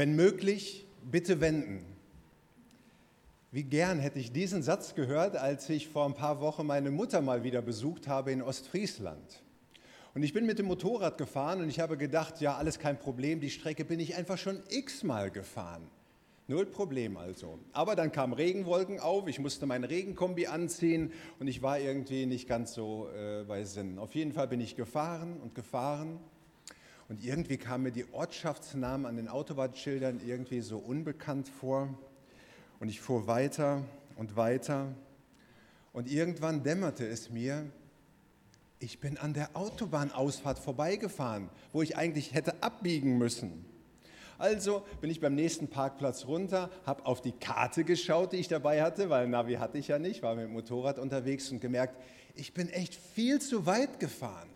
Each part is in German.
Wenn möglich, bitte wenden. Wie gern hätte ich diesen Satz gehört, als ich vor ein paar Wochen meine Mutter mal wieder besucht habe in Ostfriesland. Und ich bin mit dem Motorrad gefahren und ich habe gedacht, ja, alles kein Problem, die Strecke bin ich einfach schon x-mal gefahren. Null Problem also. Aber dann kamen Regenwolken auf, ich musste mein Regenkombi anziehen und ich war irgendwie nicht ganz so äh, bei Sinn. Auf jeden Fall bin ich gefahren und gefahren und irgendwie kamen mir die Ortschaftsnamen an den Autobahnschildern irgendwie so unbekannt vor. Und ich fuhr weiter und weiter. Und irgendwann dämmerte es mir, ich bin an der Autobahnausfahrt vorbeigefahren, wo ich eigentlich hätte abbiegen müssen. Also bin ich beim nächsten Parkplatz runter, habe auf die Karte geschaut, die ich dabei hatte, weil Navi hatte ich ja nicht, war mit dem Motorrad unterwegs und gemerkt, ich bin echt viel zu weit gefahren.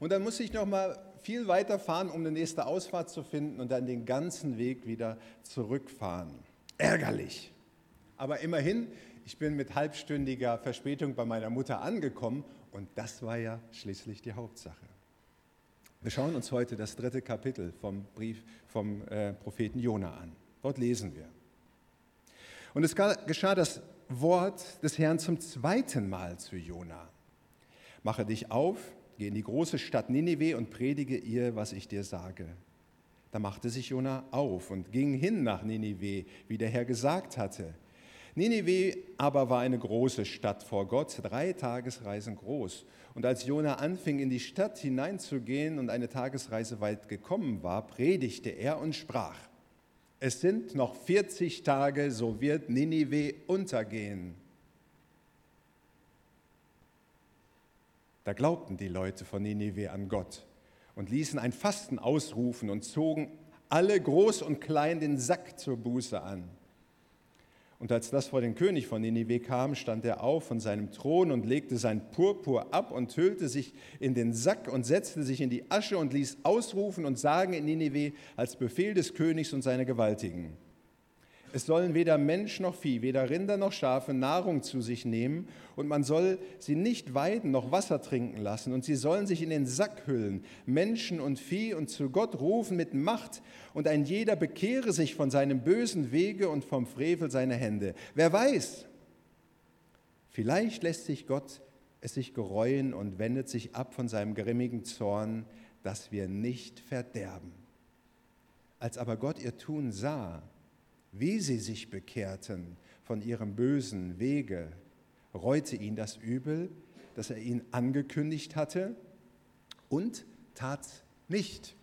Und dann musste ich noch mal viel weiter fahren, um eine nächste Ausfahrt zu finden und dann den ganzen Weg wieder zurückfahren. Ärgerlich. Aber immerhin, ich bin mit halbstündiger Verspätung bei meiner Mutter angekommen und das war ja schließlich die Hauptsache. Wir schauen uns heute das dritte Kapitel vom Brief vom äh, Propheten Jona an. Dort lesen wir. Und es geschah das Wort des Herrn zum zweiten Mal zu Jona. Mache dich auf, Geh in die große Stadt Ninive und predige ihr, was ich dir sage. Da machte sich Jona auf und ging hin nach Ninive, wie der Herr gesagt hatte. Ninive aber war eine große Stadt vor Gott, drei Tagesreisen groß. Und als Jona anfing, in die Stadt hineinzugehen und eine Tagesreise weit gekommen war, predigte er und sprach: Es sind noch 40 Tage, so wird Ninive untergehen. Da glaubten die Leute von Ninive an Gott und ließen ein Fasten ausrufen und zogen alle groß und klein den Sack zur Buße an. Und als das vor den König von Ninive kam, stand er auf von seinem Thron und legte sein Purpur ab und hüllte sich in den Sack und setzte sich in die Asche und ließ ausrufen und sagen in Ninive als Befehl des Königs und seiner Gewaltigen. Es sollen weder Mensch noch Vieh, weder Rinder noch Schafe Nahrung zu sich nehmen, und man soll sie nicht weiden noch Wasser trinken lassen, und sie sollen sich in den Sack hüllen, Menschen und Vieh, und zu Gott rufen mit Macht, und ein jeder bekehre sich von seinem bösen Wege und vom Frevel seiner Hände. Wer weiß, vielleicht lässt sich Gott es sich gereuen und wendet sich ab von seinem grimmigen Zorn, dass wir nicht verderben. Als aber Gott ihr Tun sah, wie sie sich bekehrten von ihrem bösen Wege, reute ihn das Übel, das er ihnen angekündigt hatte und tat nicht.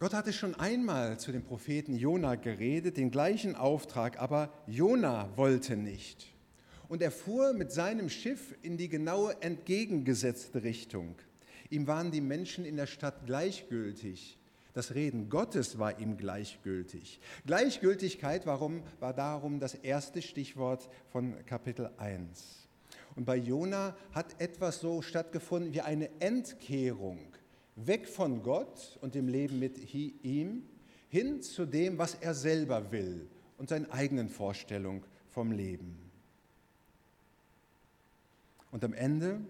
Gott hatte schon einmal zu dem Propheten Jona geredet, den gleichen Auftrag, aber Jona wollte nicht. Und er fuhr mit seinem Schiff in die genaue entgegengesetzte Richtung. Ihm waren die Menschen in der Stadt gleichgültig. Das Reden Gottes war ihm gleichgültig. Gleichgültigkeit warum, war darum das erste Stichwort von Kapitel 1. Und bei Jona hat etwas so stattgefunden wie eine Entkehrung. Weg von Gott und dem Leben mit ihm hin zu dem, was er selber will und seinen eigenen Vorstellungen vom Leben. Und am Ende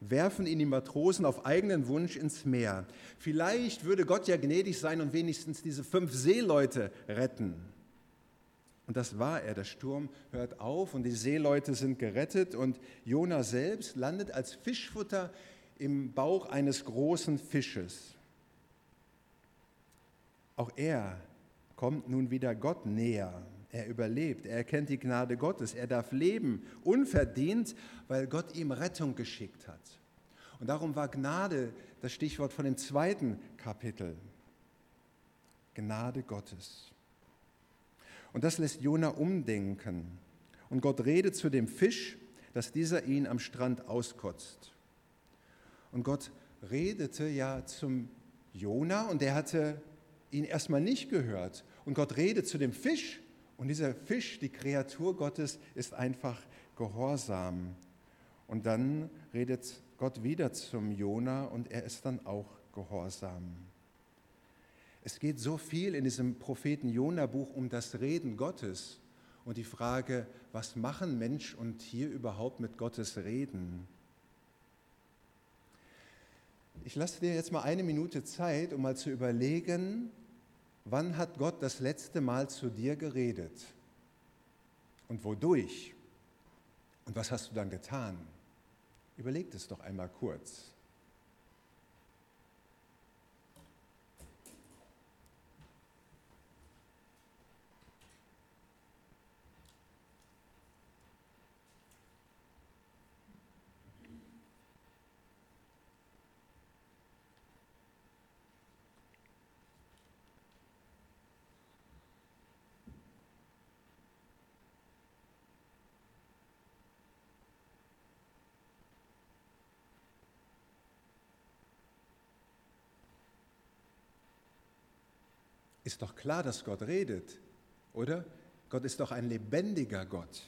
werfen ihn die Matrosen auf eigenen Wunsch ins Meer. Vielleicht würde Gott ja gnädig sein und wenigstens diese fünf Seeleute retten. Und das war er. Der Sturm hört auf und die Seeleute sind gerettet und Jona selbst landet als Fischfutter im Bauch eines großen Fisches. Auch er kommt nun wieder Gott näher. Er überlebt, er erkennt die Gnade Gottes, er darf leben, unverdient, weil Gott ihm Rettung geschickt hat. Und darum war Gnade das Stichwort von dem zweiten Kapitel. Gnade Gottes. Und das lässt Jona umdenken. Und Gott redet zu dem Fisch, dass dieser ihn am Strand auskotzt. Und Gott redete ja zum Jona und der hatte ihn erstmal nicht gehört. Und Gott redet zu dem Fisch und dieser Fisch, die Kreatur Gottes, ist einfach gehorsam. Und dann redet Gott wieder zum Jona und er ist dann auch gehorsam. Es geht so viel in diesem Propheten Jona-Buch um das Reden Gottes und die Frage, was machen Mensch und Tier überhaupt mit Gottes Reden? ich lasse dir jetzt mal eine Minute Zeit, um mal zu überlegen, wann hat Gott das letzte Mal zu dir geredet und wodurch und was hast du dann getan? Überleg es doch einmal kurz. Ist doch klar, dass Gott redet, oder? Gott ist doch ein lebendiger Gott.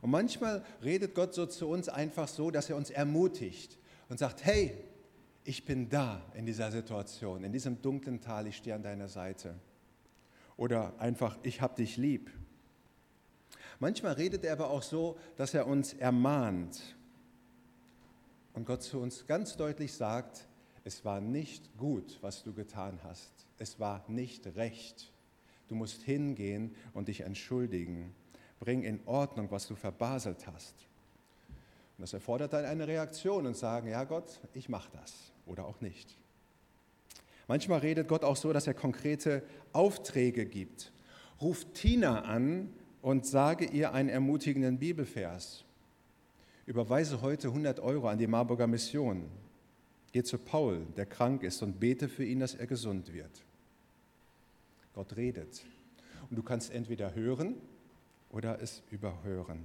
Und manchmal redet Gott so zu uns einfach so, dass er uns ermutigt und sagt, hey, ich bin da in dieser Situation, in diesem dunklen Tal, ich stehe an deiner Seite. Oder einfach, ich hab dich lieb. Manchmal redet er aber auch so, dass er uns ermahnt und Gott zu uns ganz deutlich sagt, es war nicht gut, was du getan hast es war nicht recht. Du musst hingehen und dich entschuldigen. Bring in Ordnung, was du verbaselt hast. Und das erfordert dann eine Reaktion und sagen, ja Gott, ich mache das oder auch nicht. Manchmal redet Gott auch so, dass er konkrete Aufträge gibt. Ruf Tina an und sage ihr einen ermutigenden Bibelvers. Überweise heute 100 Euro an die Marburger Mission. Geh zu Paul, der krank ist, und bete für ihn, dass er gesund wird. Gott redet. Und du kannst entweder hören oder es überhören.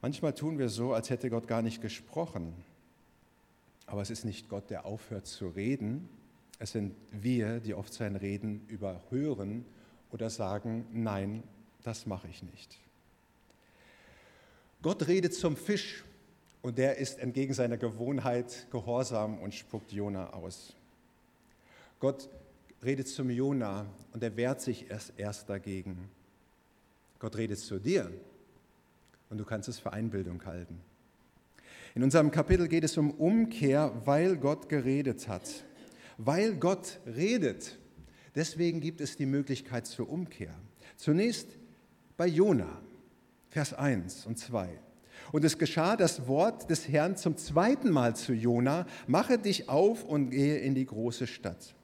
Manchmal tun wir so, als hätte Gott gar nicht gesprochen. Aber es ist nicht Gott, der aufhört zu reden. Es sind wir, die oft sein Reden überhören oder sagen, nein, das mache ich nicht. Gott redet zum Fisch und der ist entgegen seiner Gewohnheit gehorsam und spuckt Jona aus. Gott redet zum Jona und er wehrt sich erst, erst dagegen. Gott redet zu dir und du kannst es für Einbildung halten. In unserem Kapitel geht es um Umkehr, weil Gott geredet hat. Weil Gott redet, deswegen gibt es die Möglichkeit zur Umkehr. Zunächst bei Jona, Vers 1 und 2. Und es geschah das Wort des Herrn zum zweiten Mal zu Jona, mache dich auf und gehe in die große Stadt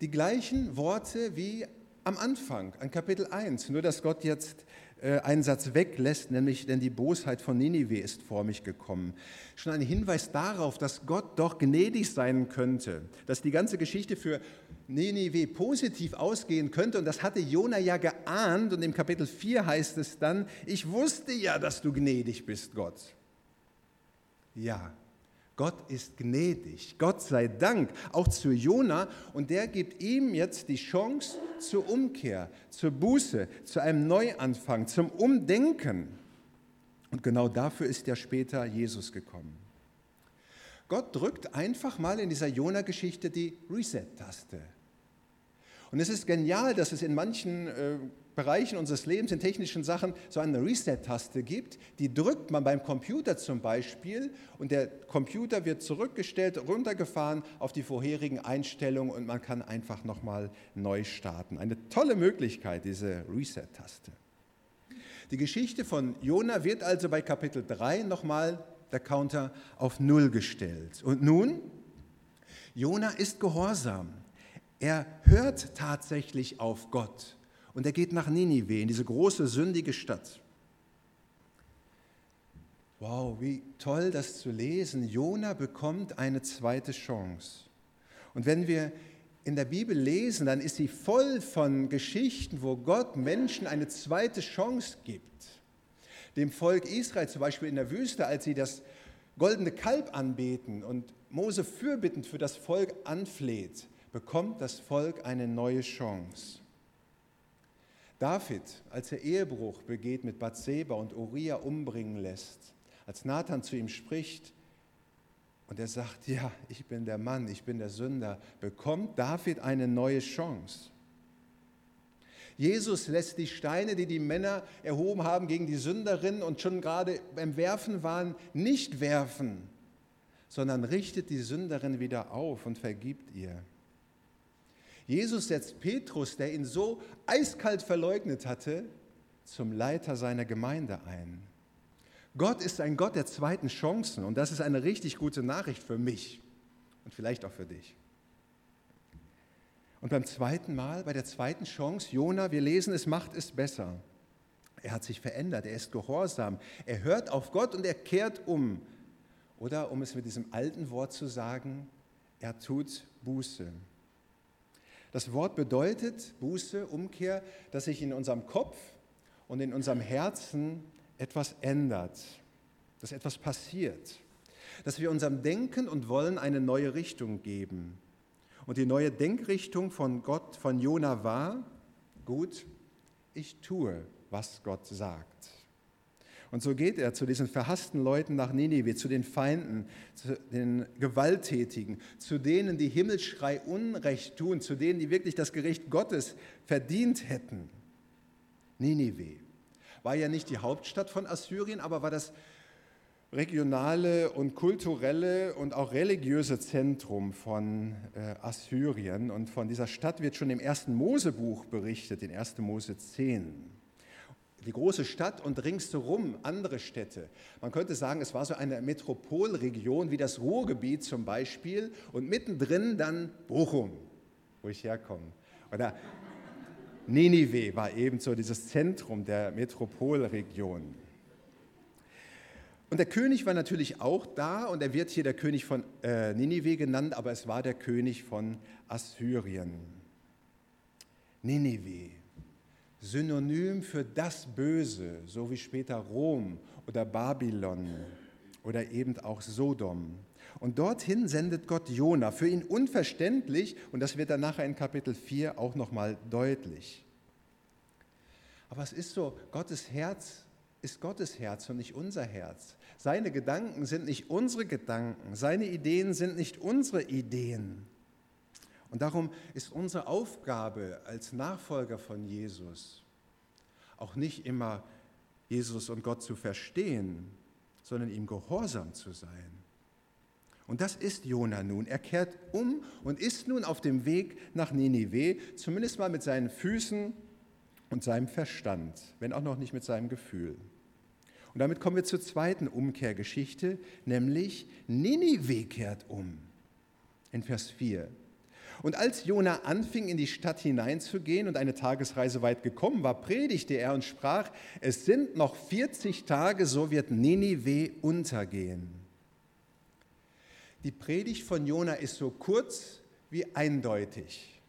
die gleichen Worte wie am Anfang, an Kapitel 1, nur dass Gott jetzt äh, einen Satz weglässt, nämlich, denn die Bosheit von Ninive ist vor mich gekommen. Schon ein Hinweis darauf, dass Gott doch gnädig sein könnte, dass die ganze Geschichte für Ninive positiv ausgehen könnte. Und das hatte Jona ja geahnt. Und im Kapitel 4 heißt es dann, ich wusste ja, dass du gnädig bist, Gott. Ja, Gott ist gnädig, Gott sei Dank, auch zu Jona. Und der gibt ihm jetzt die Chance zur Umkehr, zur Buße, zu einem Neuanfang, zum Umdenken. Und genau dafür ist ja später Jesus gekommen. Gott drückt einfach mal in dieser Jona-Geschichte die Reset-Taste. Und es ist genial, dass es in manchen äh, Bereichen unseres Lebens, in technischen Sachen, so eine Reset-Taste gibt. Die drückt man beim Computer zum Beispiel und der Computer wird zurückgestellt, runtergefahren auf die vorherigen Einstellungen und man kann einfach nochmal neu starten. Eine tolle Möglichkeit, diese Reset-Taste. Die Geschichte von Jona wird also bei Kapitel 3 nochmal der Counter auf Null gestellt. Und nun, Jona ist gehorsam. Er hört tatsächlich auf Gott und er geht nach Ninive, in diese große sündige Stadt. Wow, wie toll das zu lesen. Jona bekommt eine zweite Chance. Und wenn wir in der Bibel lesen, dann ist sie voll von Geschichten, wo Gott Menschen eine zweite Chance gibt. Dem Volk Israel zum Beispiel in der Wüste, als sie das goldene Kalb anbeten und Mose fürbittend für das Volk anfleht, bekommt das Volk eine neue Chance. David, als er Ehebruch begeht mit Bathseba und Uriah umbringen lässt, als Nathan zu ihm spricht und er sagt, ja, ich bin der Mann, ich bin der Sünder, bekommt David eine neue Chance. Jesus lässt die Steine, die die Männer erhoben haben gegen die Sünderin und schon gerade beim Werfen waren, nicht werfen, sondern richtet die Sünderin wieder auf und vergibt ihr. Jesus setzt Petrus, der ihn so eiskalt verleugnet hatte, zum Leiter seiner Gemeinde ein. Gott ist ein Gott der zweiten Chancen und das ist eine richtig gute Nachricht für mich und vielleicht auch für dich. Und beim zweiten Mal, bei der zweiten Chance, Jona, wir lesen, es macht es besser. Er hat sich verändert, er ist gehorsam, er hört auf Gott und er kehrt um. Oder um es mit diesem alten Wort zu sagen, er tut Buße. Das Wort bedeutet Buße, Umkehr, dass sich in unserem Kopf und in unserem Herzen etwas ändert, dass etwas passiert, dass wir unserem Denken und Wollen eine neue Richtung geben. Und die neue Denkrichtung von Gott, von Jona war, gut, ich tue, was Gott sagt. Und so geht er zu diesen verhassten Leuten nach Ninive, zu den Feinden, zu den Gewalttätigen, zu denen, die Himmelschrei Unrecht tun, zu denen, die wirklich das Gericht Gottes verdient hätten. Ninive war ja nicht die Hauptstadt von Assyrien, aber war das regionale und kulturelle und auch religiöse Zentrum von äh, Assyrien. Und von dieser Stadt wird schon im ersten Mosebuch berichtet, in 1. Mose 10 die große Stadt und ringsherum andere Städte. Man könnte sagen, es war so eine Metropolregion wie das Ruhrgebiet zum Beispiel und mittendrin dann Bochum, wo ich herkomme. Oder Ninive war ebenso dieses Zentrum der Metropolregion. Und der König war natürlich auch da und er wird hier der König von äh, Ninive genannt, aber es war der König von Assyrien. Ninive Synonym für das Böse, so wie später Rom oder Babylon oder eben auch Sodom. Und dorthin sendet Gott Jona, für ihn unverständlich, und das wird dann nachher in Kapitel 4 auch nochmal deutlich. Aber es ist so, Gottes Herz ist Gottes Herz und nicht unser Herz. Seine Gedanken sind nicht unsere Gedanken, seine Ideen sind nicht unsere Ideen. Und darum ist unsere Aufgabe als Nachfolger von Jesus auch nicht immer Jesus und Gott zu verstehen, sondern ihm gehorsam zu sein. Und das ist Jona nun. Er kehrt um und ist nun auf dem Weg nach Ninive, zumindest mal mit seinen Füßen und seinem Verstand, wenn auch noch nicht mit seinem Gefühl. Und damit kommen wir zur zweiten Umkehrgeschichte, nämlich Ninive kehrt um. In Vers 4. Und als Jona anfing, in die Stadt hineinzugehen und eine Tagesreise weit gekommen war, predigte er und sprach, es sind noch 40 Tage, so wird Ninive untergehen. Die Predigt von Jona ist so kurz wie eindeutig.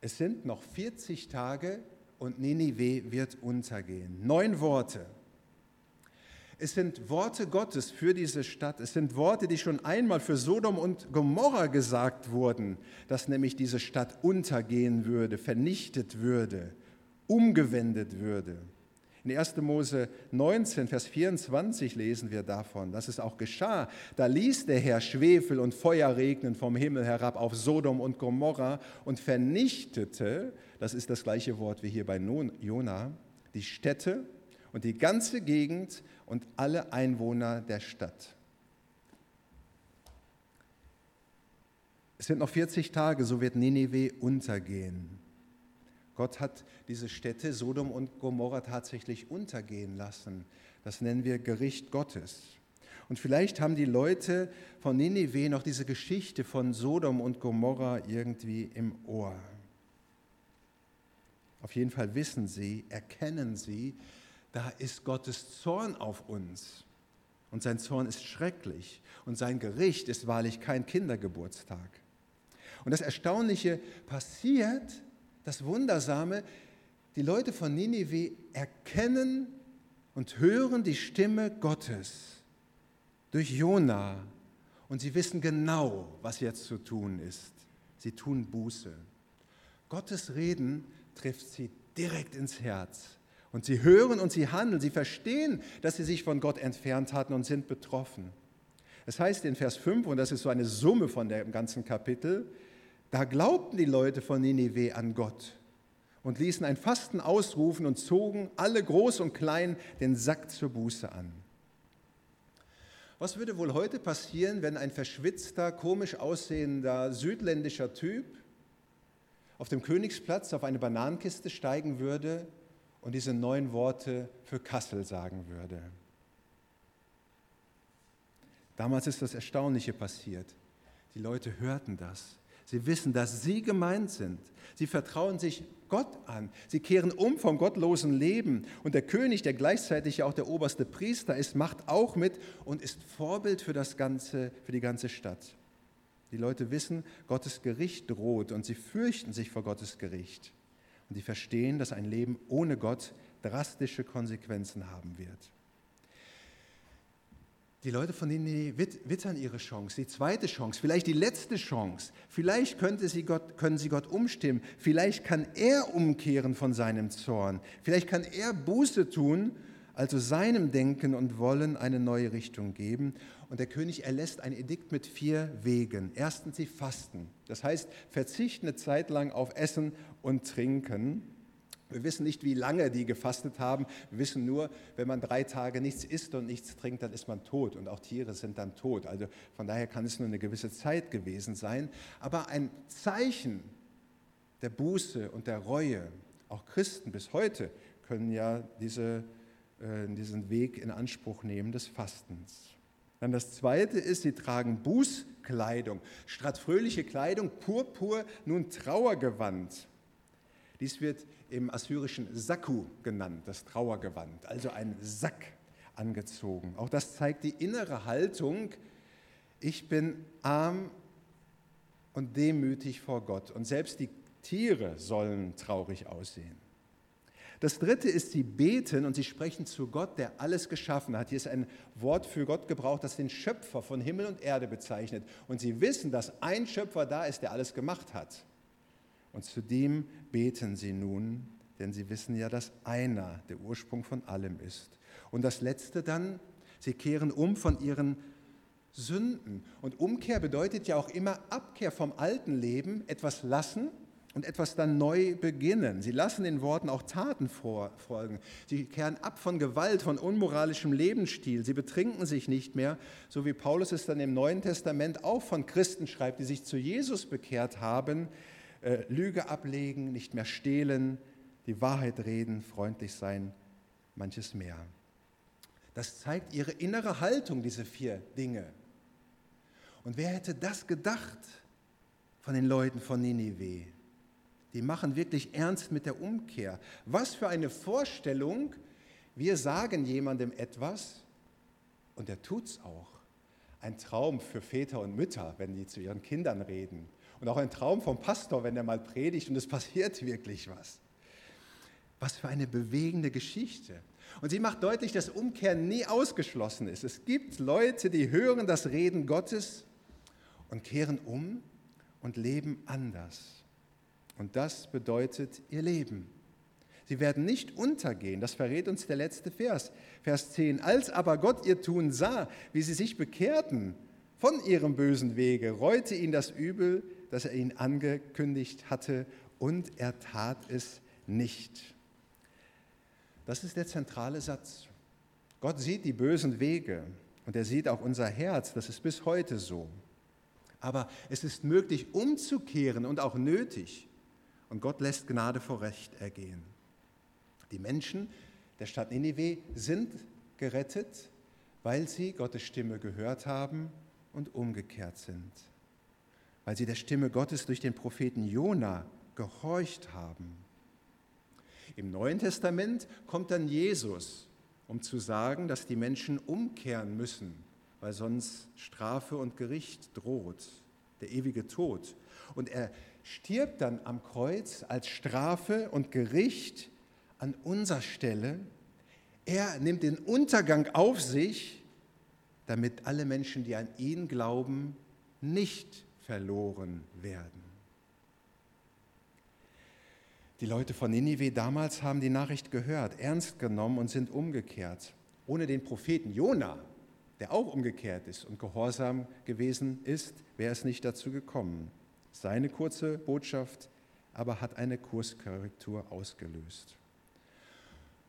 Es sind noch 40 Tage und Ninive wird untergehen. Neun Worte. Es sind Worte Gottes für diese Stadt. Es sind Worte, die schon einmal für Sodom und Gomorra gesagt wurden, dass nämlich diese Stadt untergehen würde, vernichtet würde, umgewendet würde. In 1. Mose 19, Vers 24 lesen wir davon, dass es auch geschah. Da ließ der Herr Schwefel und Feuer regnen vom Himmel herab auf Sodom und Gomorra und vernichtete, das ist das gleiche Wort wie hier bei Jona, die Städte und die ganze Gegend und alle Einwohner der Stadt. Es sind noch 40 Tage, so wird Nineveh untergehen. Gott hat diese Städte Sodom und Gomorra tatsächlich untergehen lassen. Das nennen wir Gericht Gottes. Und vielleicht haben die Leute von Nineveh noch diese Geschichte von Sodom und Gomorra irgendwie im Ohr. Auf jeden Fall wissen sie, erkennen sie, da ist Gottes Zorn auf uns. Und sein Zorn ist schrecklich. Und sein Gericht ist wahrlich kein Kindergeburtstag. Und das Erstaunliche passiert, das Wundersame, die Leute von Ninive erkennen und hören die Stimme Gottes durch Jona. Und sie wissen genau, was jetzt zu tun ist. Sie tun Buße. Gottes Reden trifft sie direkt ins Herz. Und sie hören und sie handeln, sie verstehen, dass sie sich von Gott entfernt hatten und sind betroffen. Es heißt in Vers 5, und das ist so eine Summe von dem ganzen Kapitel, da glaubten die Leute von Ninive an Gott und ließen ein Fasten ausrufen und zogen alle groß und klein den Sack zur Buße an. Was würde wohl heute passieren, wenn ein verschwitzter, komisch aussehender südländischer Typ auf dem Königsplatz auf eine Bananenkiste steigen würde und diese neun Worte für Kassel sagen würde? Damals ist das Erstaunliche passiert. Die Leute hörten das. Sie wissen, dass sie gemeint sind. Sie vertrauen sich Gott an. Sie kehren um vom gottlosen Leben. Und der König, der gleichzeitig auch der oberste Priester ist, macht auch mit und ist Vorbild für, das ganze, für die ganze Stadt. Die Leute wissen, Gottes Gericht droht und sie fürchten sich vor Gottes Gericht. Und sie verstehen, dass ein Leben ohne Gott drastische Konsequenzen haben wird. Die Leute von denen wittern ihre Chance, die zweite Chance, vielleicht die letzte Chance. Vielleicht könnte sie Gott, können sie Gott umstimmen. Vielleicht kann er umkehren von seinem Zorn. Vielleicht kann er Buße tun, also seinem Denken und Wollen eine neue Richtung geben. Und der König erlässt ein Edikt mit vier Wegen. Erstens, sie fasten. Das heißt, verzichten eine Zeit lang auf Essen und Trinken. Wir wissen nicht, wie lange die gefastet haben. Wir wissen nur, wenn man drei Tage nichts isst und nichts trinkt, dann ist man tot. Und auch Tiere sind dann tot. Also von daher kann es nur eine gewisse Zeit gewesen sein. Aber ein Zeichen der Buße und der Reue, auch Christen bis heute können ja diese, diesen Weg in Anspruch nehmen des Fastens. Dann das Zweite ist, sie tragen Bußkleidung, statt fröhliche Kleidung, Purpur, nun Trauergewand. Dies wird im assyrischen Sakku genannt, das Trauergewand, also ein Sack angezogen. Auch das zeigt die innere Haltung, ich bin arm und demütig vor Gott und selbst die Tiere sollen traurig aussehen. Das dritte ist, sie beten und sie sprechen zu Gott, der alles geschaffen hat. Hier ist ein Wort für Gott gebraucht, das den Schöpfer von Himmel und Erde bezeichnet. Und sie wissen, dass ein Schöpfer da ist, der alles gemacht hat. Und zu dem beten sie nun, denn sie wissen ja, dass einer der Ursprung von allem ist. Und das Letzte dann, sie kehren um von ihren Sünden. Und Umkehr bedeutet ja auch immer Abkehr vom alten Leben, etwas lassen und etwas dann neu beginnen. Sie lassen den Worten auch Taten folgen. Sie kehren ab von Gewalt, von unmoralischem Lebensstil. Sie betrinken sich nicht mehr, so wie Paulus es dann im Neuen Testament auch von Christen schreibt, die sich zu Jesus bekehrt haben äh, Lüge ablegen, nicht mehr stehlen, die Wahrheit reden, freundlich sein, manches mehr. Das zeigt ihre innere Haltung, diese vier Dinge. Und wer hätte das gedacht von den Leuten von Ninive? Die machen wirklich ernst mit der Umkehr. Was für eine Vorstellung, wir sagen jemandem etwas und er tut es auch. Ein Traum für Väter und Mütter, wenn die zu ihren Kindern reden. Und auch ein Traum vom Pastor, wenn er mal predigt und es passiert wirklich was. Was für eine bewegende Geschichte. Und sie macht deutlich, dass Umkehren nie ausgeschlossen ist. Es gibt Leute, die hören das Reden Gottes und kehren um und leben anders. Und das bedeutet ihr Leben. Sie werden nicht untergehen, das verrät uns der letzte Vers, Vers 10. Als aber Gott ihr Tun sah, wie sie sich bekehrten von ihrem bösen Wege, reute ihn das Übel, dass er ihn angekündigt hatte und er tat es nicht. Das ist der zentrale Satz. Gott sieht die bösen Wege und er sieht auch unser Herz, das ist bis heute so. Aber es ist möglich umzukehren und auch nötig. Und Gott lässt Gnade vor Recht ergehen. Die Menschen der Stadt Ninive sind gerettet, weil sie Gottes Stimme gehört haben und umgekehrt sind weil sie der Stimme Gottes durch den Propheten Jona gehorcht haben. Im Neuen Testament kommt dann Jesus, um zu sagen, dass die Menschen umkehren müssen, weil sonst Strafe und Gericht droht, der ewige Tod. Und er stirbt dann am Kreuz als Strafe und Gericht an unserer Stelle. Er nimmt den Untergang auf sich, damit alle Menschen, die an ihn glauben, nicht verloren werden. Die Leute von Ninive damals haben die Nachricht gehört, ernst genommen und sind umgekehrt. Ohne den Propheten Jona, der auch umgekehrt ist und gehorsam gewesen ist, wäre es nicht dazu gekommen. Seine kurze Botschaft aber hat eine Kurskorrektur ausgelöst.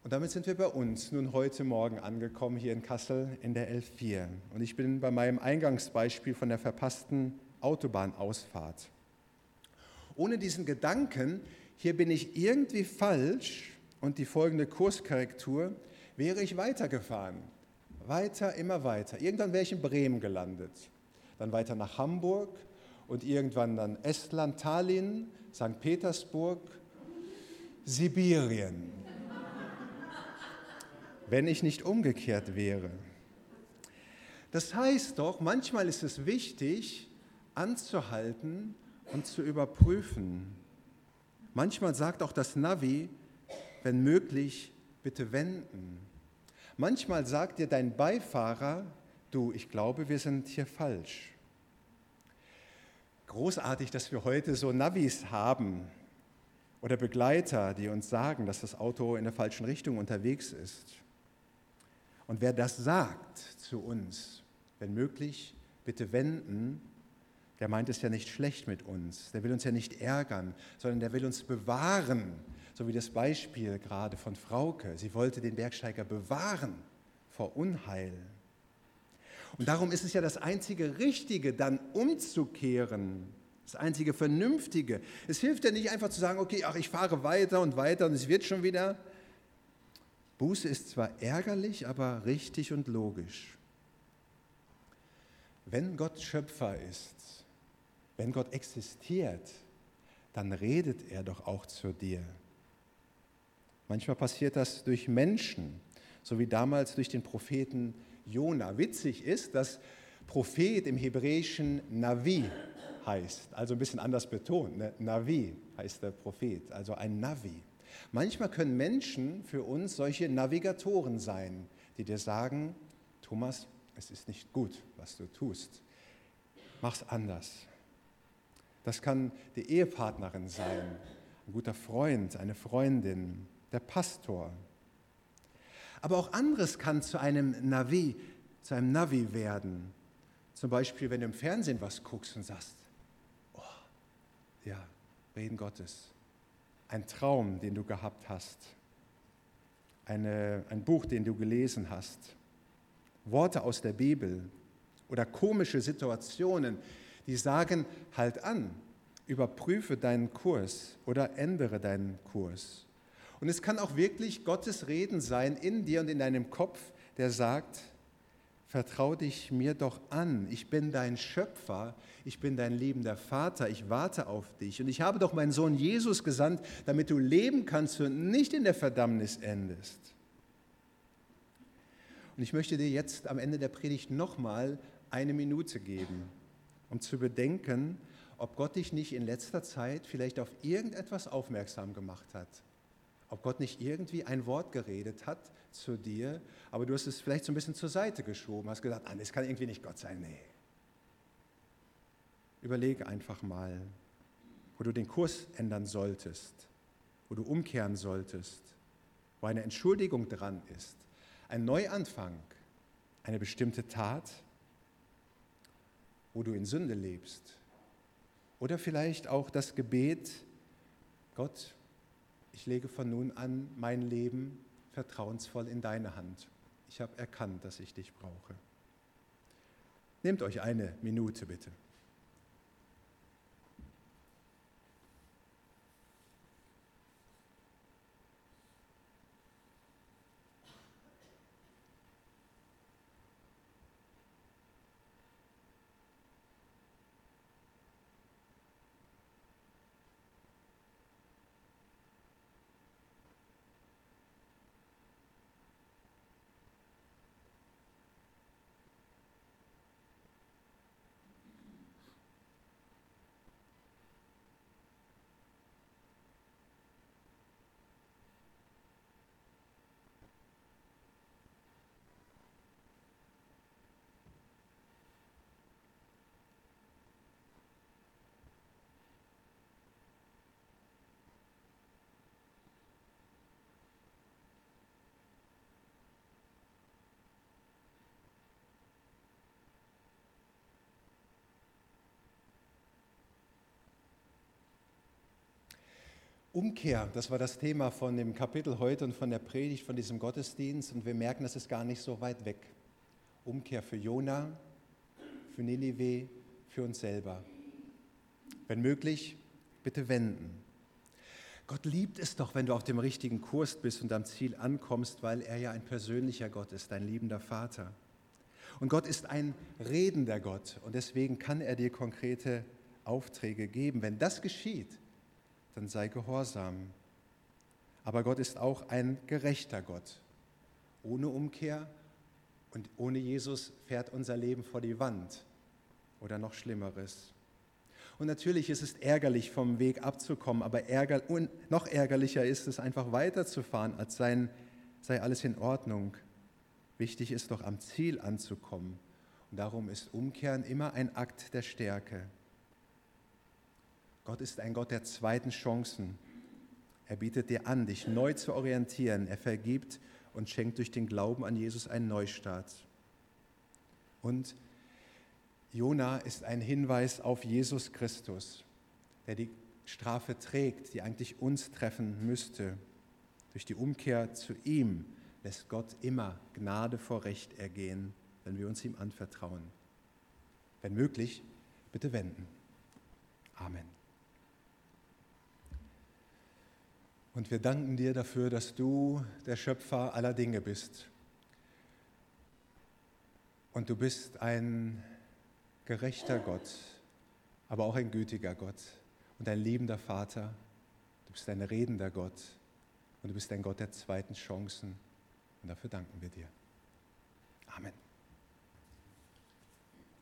Und damit sind wir bei uns nun heute Morgen angekommen hier in Kassel in der L4. Und ich bin bei meinem Eingangsbeispiel von der verpassten Autobahnausfahrt. Ohne diesen Gedanken, hier bin ich irgendwie falsch und die folgende Kurskorrektur, wäre ich weitergefahren. Weiter, immer weiter. Irgendwann wäre ich in Bremen gelandet. Dann weiter nach Hamburg und irgendwann dann Estland, Tallinn, St. Petersburg, Sibirien wenn ich nicht umgekehrt wäre. Das heißt doch, manchmal ist es wichtig, anzuhalten und zu überprüfen. Manchmal sagt auch das Navi, wenn möglich, bitte wenden. Manchmal sagt dir dein Beifahrer, du, ich glaube, wir sind hier falsch. Großartig, dass wir heute so Navis haben oder Begleiter, die uns sagen, dass das Auto in der falschen Richtung unterwegs ist. Und wer das sagt zu uns, wenn möglich, bitte wenden, der meint es ja nicht schlecht mit uns, der will uns ja nicht ärgern, sondern der will uns bewahren, so wie das Beispiel gerade von Frauke. Sie wollte den Bergsteiger bewahren vor Unheil. Und darum ist es ja das einzige Richtige, dann umzukehren, das einzige Vernünftige. Es hilft ja nicht einfach zu sagen, okay, ach, ich fahre weiter und weiter und es wird schon wieder, Buße ist zwar ärgerlich, aber richtig und logisch. Wenn Gott Schöpfer ist, wenn Gott existiert, dann redet er doch auch zu dir. Manchmal passiert das durch Menschen, so wie damals durch den Propheten Jona. Witzig ist, dass Prophet im Hebräischen Navi heißt, also ein bisschen anders betont. Ne? Navi heißt der Prophet, also ein Navi. Manchmal können Menschen für uns solche Navigatoren sein, die dir sagen, Thomas, es ist nicht gut, was du tust. Mach's anders. Das kann die Ehepartnerin sein, ein guter Freund, eine Freundin, der Pastor. Aber auch anderes kann zu einem Navi, zu einem Navi werden. Zum Beispiel, wenn du im Fernsehen was guckst und sagst, oh, ja, Reden Gottes ein Traum, den du gehabt hast, eine, ein Buch, den du gelesen hast, Worte aus der Bibel oder komische Situationen, die sagen, halt an, überprüfe deinen Kurs oder ändere deinen Kurs. Und es kann auch wirklich Gottes Reden sein in dir und in deinem Kopf, der sagt, vertrau dich mir doch an. Ich bin dein Schöpfer, ich bin dein liebender Vater, ich warte auf dich. Und ich habe doch meinen Sohn Jesus gesandt, damit du leben kannst und nicht in der Verdammnis endest. Und ich möchte dir jetzt am Ende der Predigt nochmal eine Minute geben, um zu bedenken, ob Gott dich nicht in letzter Zeit vielleicht auf irgendetwas aufmerksam gemacht hat. Ob Gott nicht irgendwie ein Wort geredet hat, zu dir, aber du hast es vielleicht so ein bisschen zur Seite geschoben, hast gesagt, ah, das kann irgendwie nicht Gott sein. Nee. Überlege einfach mal, wo du den Kurs ändern solltest, wo du umkehren solltest, wo eine Entschuldigung dran ist, ein Neuanfang, eine bestimmte Tat, wo du in Sünde lebst. Oder vielleicht auch das Gebet, Gott, ich lege von nun an mein Leben vertrauensvoll in deine Hand. Ich habe erkannt, dass ich dich brauche. Nehmt euch eine Minute bitte. Umkehr, das war das Thema von dem Kapitel heute und von der Predigt, von diesem Gottesdienst. Und wir merken, das ist gar nicht so weit weg. Umkehr für Jona, für Ninive, für uns selber. Wenn möglich, bitte wenden. Gott liebt es doch, wenn du auf dem richtigen Kurs bist und am Ziel ankommst, weil er ja ein persönlicher Gott ist, dein liebender Vater. Und Gott ist ein redender Gott und deswegen kann er dir konkrete Aufträge geben. Wenn das geschieht, dann sei gehorsam. Aber Gott ist auch ein gerechter Gott. Ohne Umkehr und ohne Jesus fährt unser Leben vor die Wand oder noch Schlimmeres. Und natürlich ist es ärgerlich, vom Weg abzukommen, aber ärger, noch ärgerlicher ist es, einfach weiterzufahren, als sein, sei alles in Ordnung. Wichtig ist doch, am Ziel anzukommen. Und darum ist Umkehren immer ein Akt der Stärke. Gott ist ein Gott der zweiten Chancen. Er bietet dir an, dich neu zu orientieren. Er vergibt und schenkt durch den Glauben an Jesus einen Neustart. Und Jona ist ein Hinweis auf Jesus Christus, der die Strafe trägt, die eigentlich uns treffen müsste. Durch die Umkehr zu ihm lässt Gott immer Gnade vor Recht ergehen, wenn wir uns ihm anvertrauen. Wenn möglich, bitte wenden. Amen. Und wir danken dir dafür, dass du der Schöpfer aller Dinge bist. Und du bist ein gerechter Gott, aber auch ein gütiger Gott und ein liebender Vater. Du bist ein redender Gott und du bist ein Gott der zweiten Chancen. Und dafür danken wir dir. Amen.